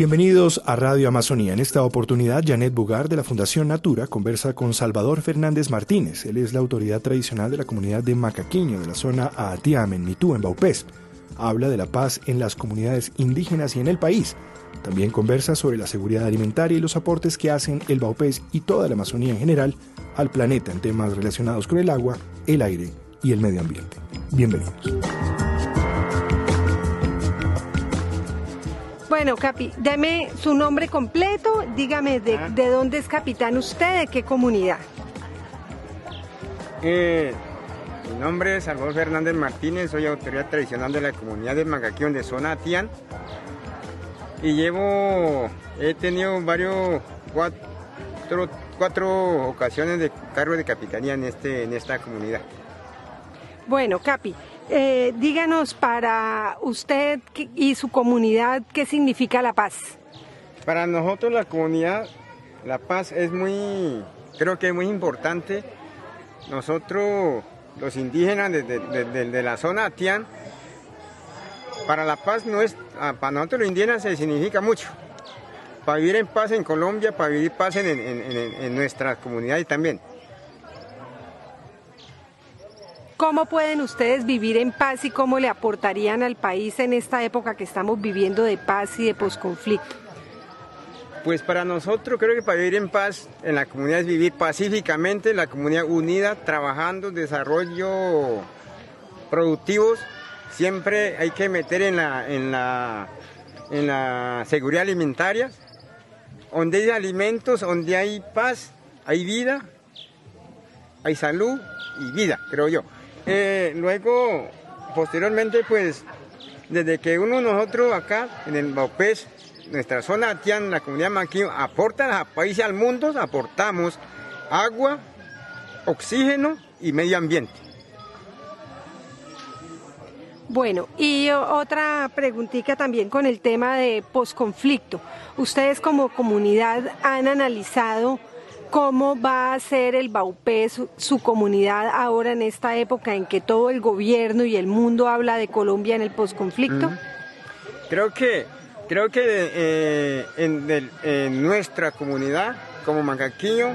Bienvenidos a Radio Amazonía. En esta oportunidad, Janet Bugar de la Fundación Natura conversa con Salvador Fernández Martínez. Él es la autoridad tradicional de la comunidad de Macaquiño de la zona Aatiam, en Mitú, en Baupés. Habla de la paz en las comunidades indígenas y en el país. También conversa sobre la seguridad alimentaria y los aportes que hacen el Baupés y toda la Amazonía en general al planeta en temas relacionados con el agua, el aire y el medio ambiente. Bienvenidos. Bueno, Capi, deme su nombre completo, dígame de, de dónde es capitán usted, de qué comunidad. Eh, mi nombre es Salvador Fernández Martínez, soy autoridad tradicional de la comunidad de Magaquión de zona Atián y llevo, he tenido varios, cuatro, cuatro ocasiones de cargo de capitanía en, este, en esta comunidad. Bueno, Capi, eh, díganos para usted y su comunidad qué significa la paz. Para nosotros la comunidad, la paz es muy, creo que es muy importante. Nosotros, los indígenas de, la zona Atián, para la paz no es, ah, para nosotros los indígenas se significa mucho. Para vivir en paz en Colombia, para vivir paz en, en, en, en nuestras comunidades también. ¿Cómo pueden ustedes vivir en paz y cómo le aportarían al país en esta época que estamos viviendo de paz y de posconflicto? Pues para nosotros creo que para vivir en paz en la comunidad es vivir pacíficamente, la comunidad unida, trabajando, desarrollo productivos. Siempre hay que meter en la, en la, en la seguridad alimentaria. Donde hay alimentos, donde hay paz, hay vida, hay salud y vida, creo yo. Eh, luego, posteriormente, pues, desde que uno nosotros acá, en el Baupés, nuestra zona Atián, la comunidad Maquillo, aporta al país y al mundo, aportamos agua, oxígeno y medio ambiente. Bueno, y otra preguntita también con el tema de posconflicto. Ustedes como comunidad han analizado cómo va a ser el Baupé, su, comunidad ahora en esta época en que todo el gobierno y el mundo habla de Colombia en el posconflicto? Creo que, creo que eh, en, nuestra comunidad, como Macaquillo,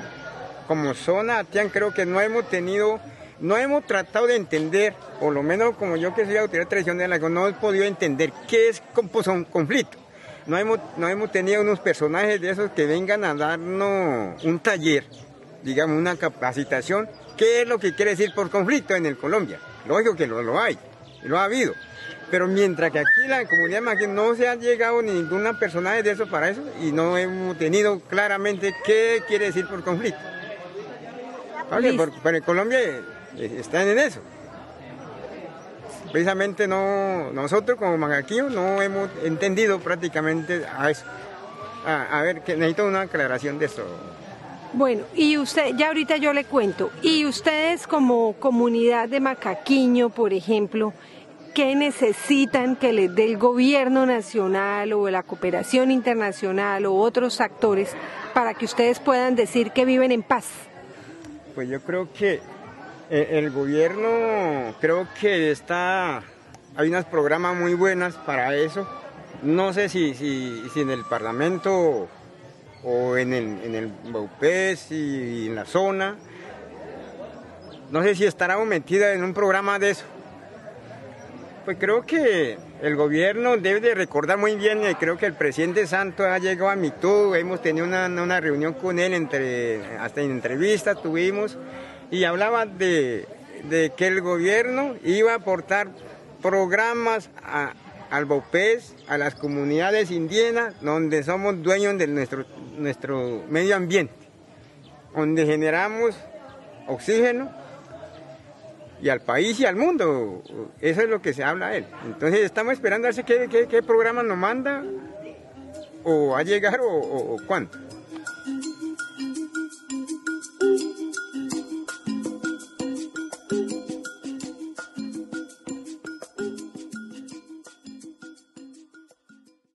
como zona Atián, creo que no hemos tenido, no hemos tratado de entender, por lo menos como yo que soy autoridad tradicional, no hemos podido entender qué es un conflicto no hemos, no hemos tenido unos personajes de esos que vengan a darnos un taller, digamos, una capacitación. ¿Qué es lo que quiere decir por conflicto en el Colombia? Lógico que lo, lo hay, lo ha habido. Pero mientras que aquí la comunidad mágica no se ha llegado ninguna personaje de eso para eso y no hemos tenido claramente qué quiere decir por conflicto. Oye, por, por Colombia están en eso precisamente no, nosotros como Magaquillo no hemos entendido prácticamente a eso. A, a, ver, que necesito una aclaración de eso. Bueno, y usted, ya ahorita yo le cuento, y ustedes como comunidad de Macaquiño, por ejemplo, ¿qué necesitan que les dé el gobierno nacional o la cooperación internacional o otros actores para que ustedes puedan decir que viven en paz? Pues yo creo que el gobierno creo que está, hay unos programas muy buenos para eso. No sé si, si, en el Parlamento o en el, en el Baupés y en la zona, no sé si estará metida en un programa de eso. Pues creo que el gobierno debe de recordar muy bien, y creo que el presidente Santos ha llegado a Mitú, hemos tenido una, una reunión con él, entre, hasta en entrevistas tuvimos, y hablaba de, de, que el gobierno iba a aportar programas a, al BOPES, a las comunidades indígenas, donde somos dueños de nuestro, nuestro medio ambiente, donde generamos oxígeno y al país y al mundo. Eso es lo que se habla él. Entonces estamos esperando a ver qué, qué, qué programa nos manda, o a llegar o, o, o cuánto.